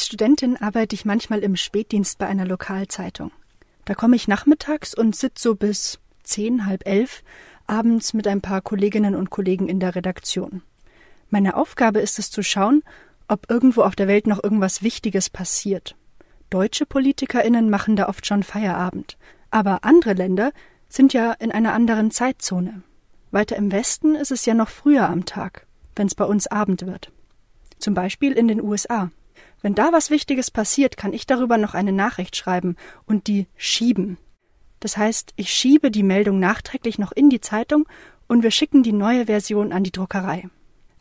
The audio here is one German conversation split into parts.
Als Studentin arbeite ich manchmal im Spätdienst bei einer Lokalzeitung. Da komme ich nachmittags und sitze so bis zehn, halb elf abends mit ein paar Kolleginnen und Kollegen in der Redaktion. Meine Aufgabe ist es zu schauen, ob irgendwo auf der Welt noch irgendwas Wichtiges passiert. Deutsche PolitikerInnen machen da oft schon Feierabend. Aber andere Länder sind ja in einer anderen Zeitzone. Weiter im Westen ist es ja noch früher am Tag, wenn es bei uns Abend wird. Zum Beispiel in den USA. Wenn da was Wichtiges passiert, kann ich darüber noch eine Nachricht schreiben und die schieben. Das heißt, ich schiebe die Meldung nachträglich noch in die Zeitung und wir schicken die neue Version an die Druckerei.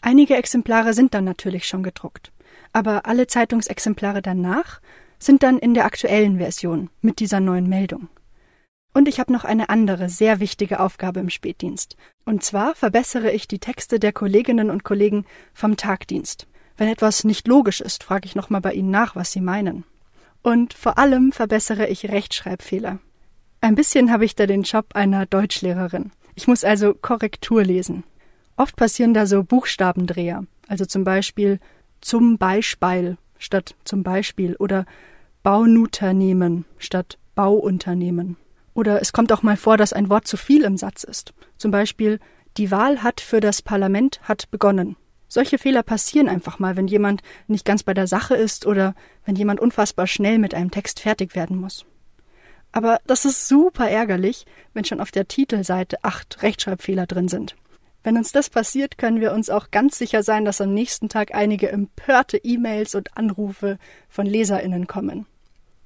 Einige Exemplare sind dann natürlich schon gedruckt, aber alle Zeitungsexemplare danach sind dann in der aktuellen Version mit dieser neuen Meldung. Und ich habe noch eine andere sehr wichtige Aufgabe im Spätdienst. Und zwar verbessere ich die Texte der Kolleginnen und Kollegen vom Tagdienst. Wenn etwas nicht logisch ist, frage ich nochmal bei Ihnen nach, was Sie meinen. Und vor allem verbessere ich Rechtschreibfehler. Ein bisschen habe ich da den Job einer Deutschlehrerin. Ich muss also Korrektur lesen. Oft passieren da so Buchstabendreher, also zum Beispiel zum Beispiel statt zum Beispiel oder Baununternehmen statt Bauunternehmen. Oder es kommt auch mal vor, dass ein Wort zu viel im Satz ist. Zum Beispiel die Wahl hat für das Parlament hat begonnen. Solche Fehler passieren einfach mal, wenn jemand nicht ganz bei der Sache ist oder wenn jemand unfassbar schnell mit einem Text fertig werden muss. Aber das ist super ärgerlich, wenn schon auf der Titelseite acht Rechtschreibfehler drin sind. Wenn uns das passiert, können wir uns auch ganz sicher sein, dass am nächsten Tag einige empörte E-Mails und Anrufe von Leserinnen kommen.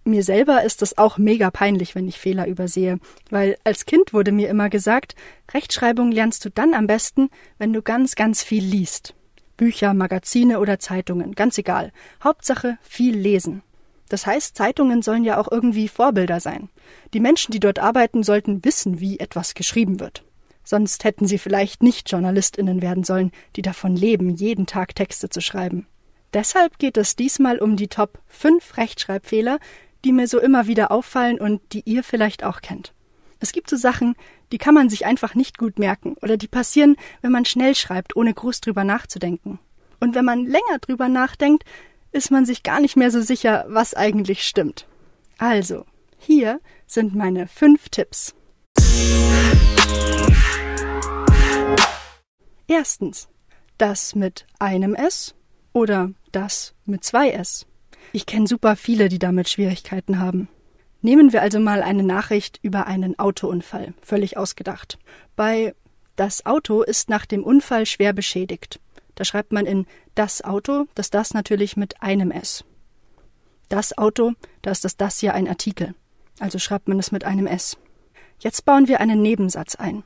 Mir selber ist es auch mega peinlich, wenn ich Fehler übersehe, weil als Kind wurde mir immer gesagt, Rechtschreibung lernst du dann am besten, wenn du ganz, ganz viel liest. Bücher, Magazine oder Zeitungen, ganz egal. Hauptsache viel lesen. Das heißt, Zeitungen sollen ja auch irgendwie Vorbilder sein. Die Menschen, die dort arbeiten, sollten wissen, wie etwas geschrieben wird. Sonst hätten sie vielleicht nicht Journalistinnen werden sollen, die davon leben, jeden Tag Texte zu schreiben. Deshalb geht es diesmal um die Top 5 Rechtschreibfehler, die mir so immer wieder auffallen und die ihr vielleicht auch kennt. Es gibt so Sachen, die kann man sich einfach nicht gut merken oder die passieren, wenn man schnell schreibt, ohne groß drüber nachzudenken. Und wenn man länger drüber nachdenkt, ist man sich gar nicht mehr so sicher, was eigentlich stimmt. Also, hier sind meine fünf Tipps. Erstens, das mit einem S oder das mit zwei S. Ich kenne super viele, die damit Schwierigkeiten haben. Nehmen wir also mal eine Nachricht über einen Autounfall, völlig ausgedacht. Bei das Auto ist nach dem Unfall schwer beschädigt. Da schreibt man in das Auto, das das natürlich mit einem S. Das Auto, da ist das das hier ein Artikel. Also schreibt man es mit einem S. Jetzt bauen wir einen Nebensatz ein.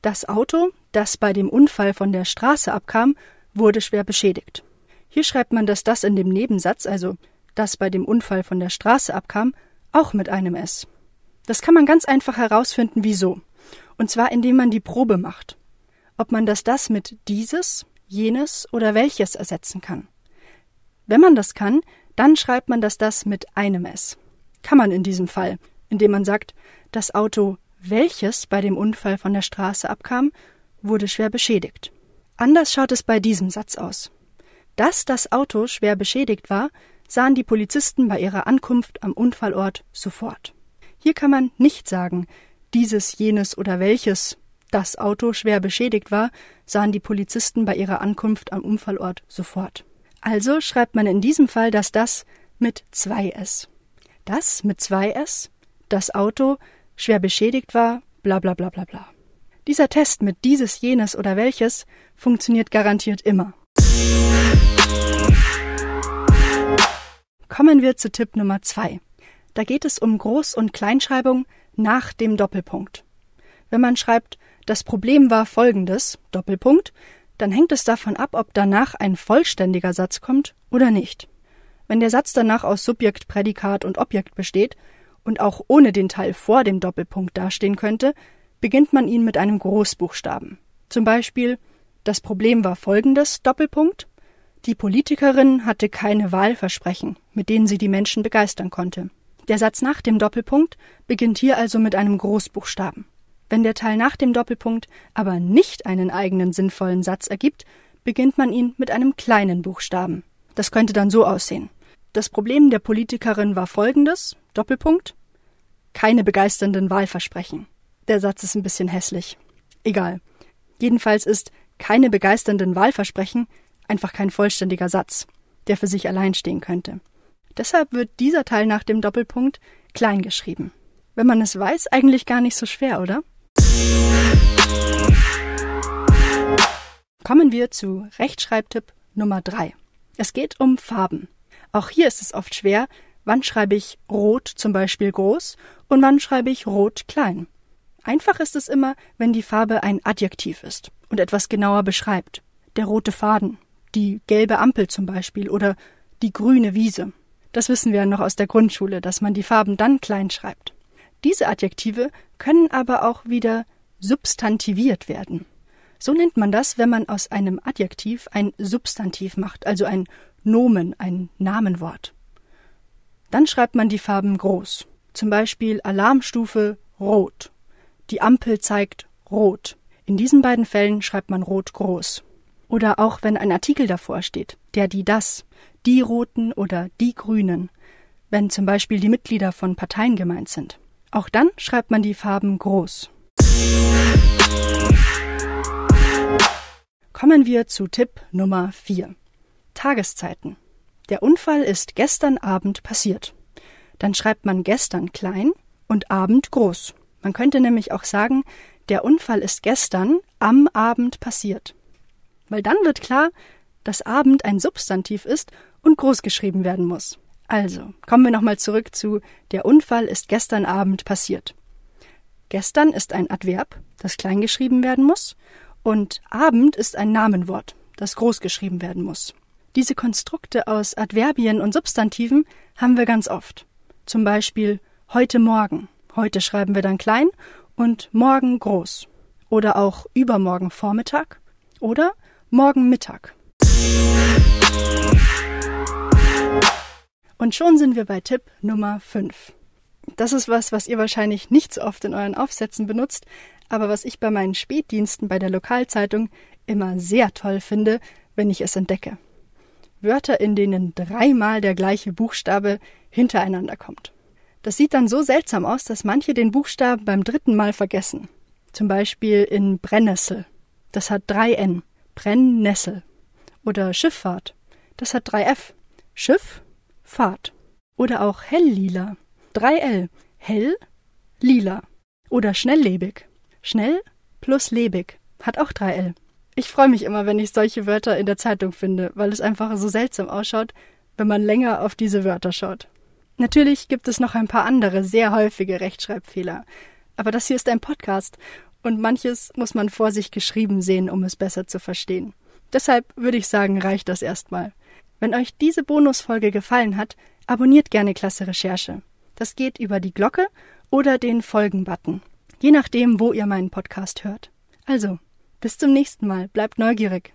Das Auto, das bei dem Unfall von der Straße abkam, wurde schwer beschädigt. Hier schreibt man das das in dem Nebensatz, also das bei dem Unfall von der Straße abkam, auch mit einem S. Das kann man ganz einfach herausfinden, wieso. Und zwar indem man die Probe macht. Ob man das das mit dieses, jenes oder welches ersetzen kann. Wenn man das kann, dann schreibt man das das mit einem S. Kann man in diesem Fall, indem man sagt, das Auto, welches bei dem Unfall von der Straße abkam, wurde schwer beschädigt. Anders schaut es bei diesem Satz aus. Dass das Auto schwer beschädigt war, sahen die Polizisten bei ihrer Ankunft am Unfallort sofort. Hier kann man nicht sagen, dieses, jenes oder welches das Auto schwer beschädigt war, sahen die Polizisten bei ihrer Ankunft am Unfallort sofort. Also schreibt man in diesem Fall das das mit zwei S. Das mit zwei S, das Auto schwer beschädigt war, bla bla bla bla bla. Dieser Test mit dieses, jenes oder welches funktioniert garantiert immer. Kommen wir zu Tipp Nummer zwei. Da geht es um Groß- und Kleinschreibung nach dem Doppelpunkt. Wenn man schreibt, das Problem war folgendes, Doppelpunkt, dann hängt es davon ab, ob danach ein vollständiger Satz kommt oder nicht. Wenn der Satz danach aus Subjekt, Prädikat und Objekt besteht und auch ohne den Teil vor dem Doppelpunkt dastehen könnte, beginnt man ihn mit einem Großbuchstaben. Zum Beispiel Das Problem war folgendes Doppelpunkt Die Politikerin hatte keine Wahlversprechen, mit denen sie die Menschen begeistern konnte. Der Satz nach dem Doppelpunkt beginnt hier also mit einem Großbuchstaben. Wenn der Teil nach dem Doppelpunkt aber nicht einen eigenen sinnvollen Satz ergibt, beginnt man ihn mit einem kleinen Buchstaben. Das könnte dann so aussehen. Das Problem der Politikerin war folgendes: Doppelpunkt. Keine begeisternden Wahlversprechen. Der Satz ist ein bisschen hässlich. Egal. Jedenfalls ist keine begeisternden Wahlversprechen einfach kein vollständiger Satz, der für sich allein stehen könnte. Deshalb wird dieser Teil nach dem Doppelpunkt klein geschrieben. Wenn man es weiß, eigentlich gar nicht so schwer, oder? Kommen wir zu Rechtschreibtipp Nummer 3. Es geht um Farben. Auch hier ist es oft schwer, wann schreibe ich rot zum Beispiel groß und wann schreibe ich rot klein. Einfach ist es immer, wenn die Farbe ein Adjektiv ist und etwas genauer beschreibt. Der rote Faden, die gelbe Ampel zum Beispiel oder die grüne Wiese. Das wissen wir ja noch aus der Grundschule, dass man die Farben dann klein schreibt. Diese Adjektive können aber auch wieder substantiviert werden. So nennt man das, wenn man aus einem Adjektiv ein Substantiv macht, also ein Nomen, ein Namenwort. Dann schreibt man die Farben groß. Zum Beispiel Alarmstufe rot. Die Ampel zeigt rot. In diesen beiden Fällen schreibt man rot groß. Oder auch wenn ein Artikel davor steht, der, die, das, die Roten oder die Grünen, wenn zum Beispiel die Mitglieder von Parteien gemeint sind. Auch dann schreibt man die Farben groß. Kommen wir zu Tipp Nummer 4. Tageszeiten. Der Unfall ist gestern Abend passiert. Dann schreibt man gestern klein und Abend groß. Man könnte nämlich auch sagen, der Unfall ist gestern am Abend passiert. Weil dann wird klar, dass Abend ein Substantiv ist und groß geschrieben werden muss. Also, kommen wir nochmal zurück zu der Unfall ist gestern Abend passiert. Gestern ist ein Adverb, das klein geschrieben werden muss, und Abend ist ein Namenwort, das groß geschrieben werden muss. Diese Konstrukte aus Adverbien und Substantiven haben wir ganz oft. Zum Beispiel heute Morgen. Heute schreiben wir dann klein und morgen groß. Oder auch übermorgen Vormittag oder morgen Mittag. Und schon sind wir bei Tipp Nummer 5. Das ist was, was ihr wahrscheinlich nicht so oft in euren Aufsätzen benutzt, aber was ich bei meinen Spätdiensten bei der Lokalzeitung immer sehr toll finde, wenn ich es entdecke. Wörter, in denen dreimal der gleiche Buchstabe hintereinander kommt. Das sieht dann so seltsam aus, dass manche den Buchstaben beim dritten Mal vergessen. Zum Beispiel in Brennnessel. Das hat drei N. Brennnessel. Oder Schifffahrt. Das hat drei F. Schiff, Fahrt. Oder auch helllila. Drei L. Hell, lila. Oder schnelllebig. Schnell plus lebig hat auch drei L. Ich freue mich immer, wenn ich solche Wörter in der Zeitung finde, weil es einfach so seltsam ausschaut, wenn man länger auf diese Wörter schaut. Natürlich gibt es noch ein paar andere sehr häufige Rechtschreibfehler, aber das hier ist ein Podcast und manches muss man vor sich geschrieben sehen, um es besser zu verstehen. Deshalb würde ich sagen, reicht das erstmal. Wenn euch diese Bonusfolge gefallen hat, abonniert gerne Klasse Recherche. Das geht über die Glocke oder den Folgen-Button je nachdem, wo ihr meinen Podcast hört. Also, bis zum nächsten Mal, bleibt neugierig.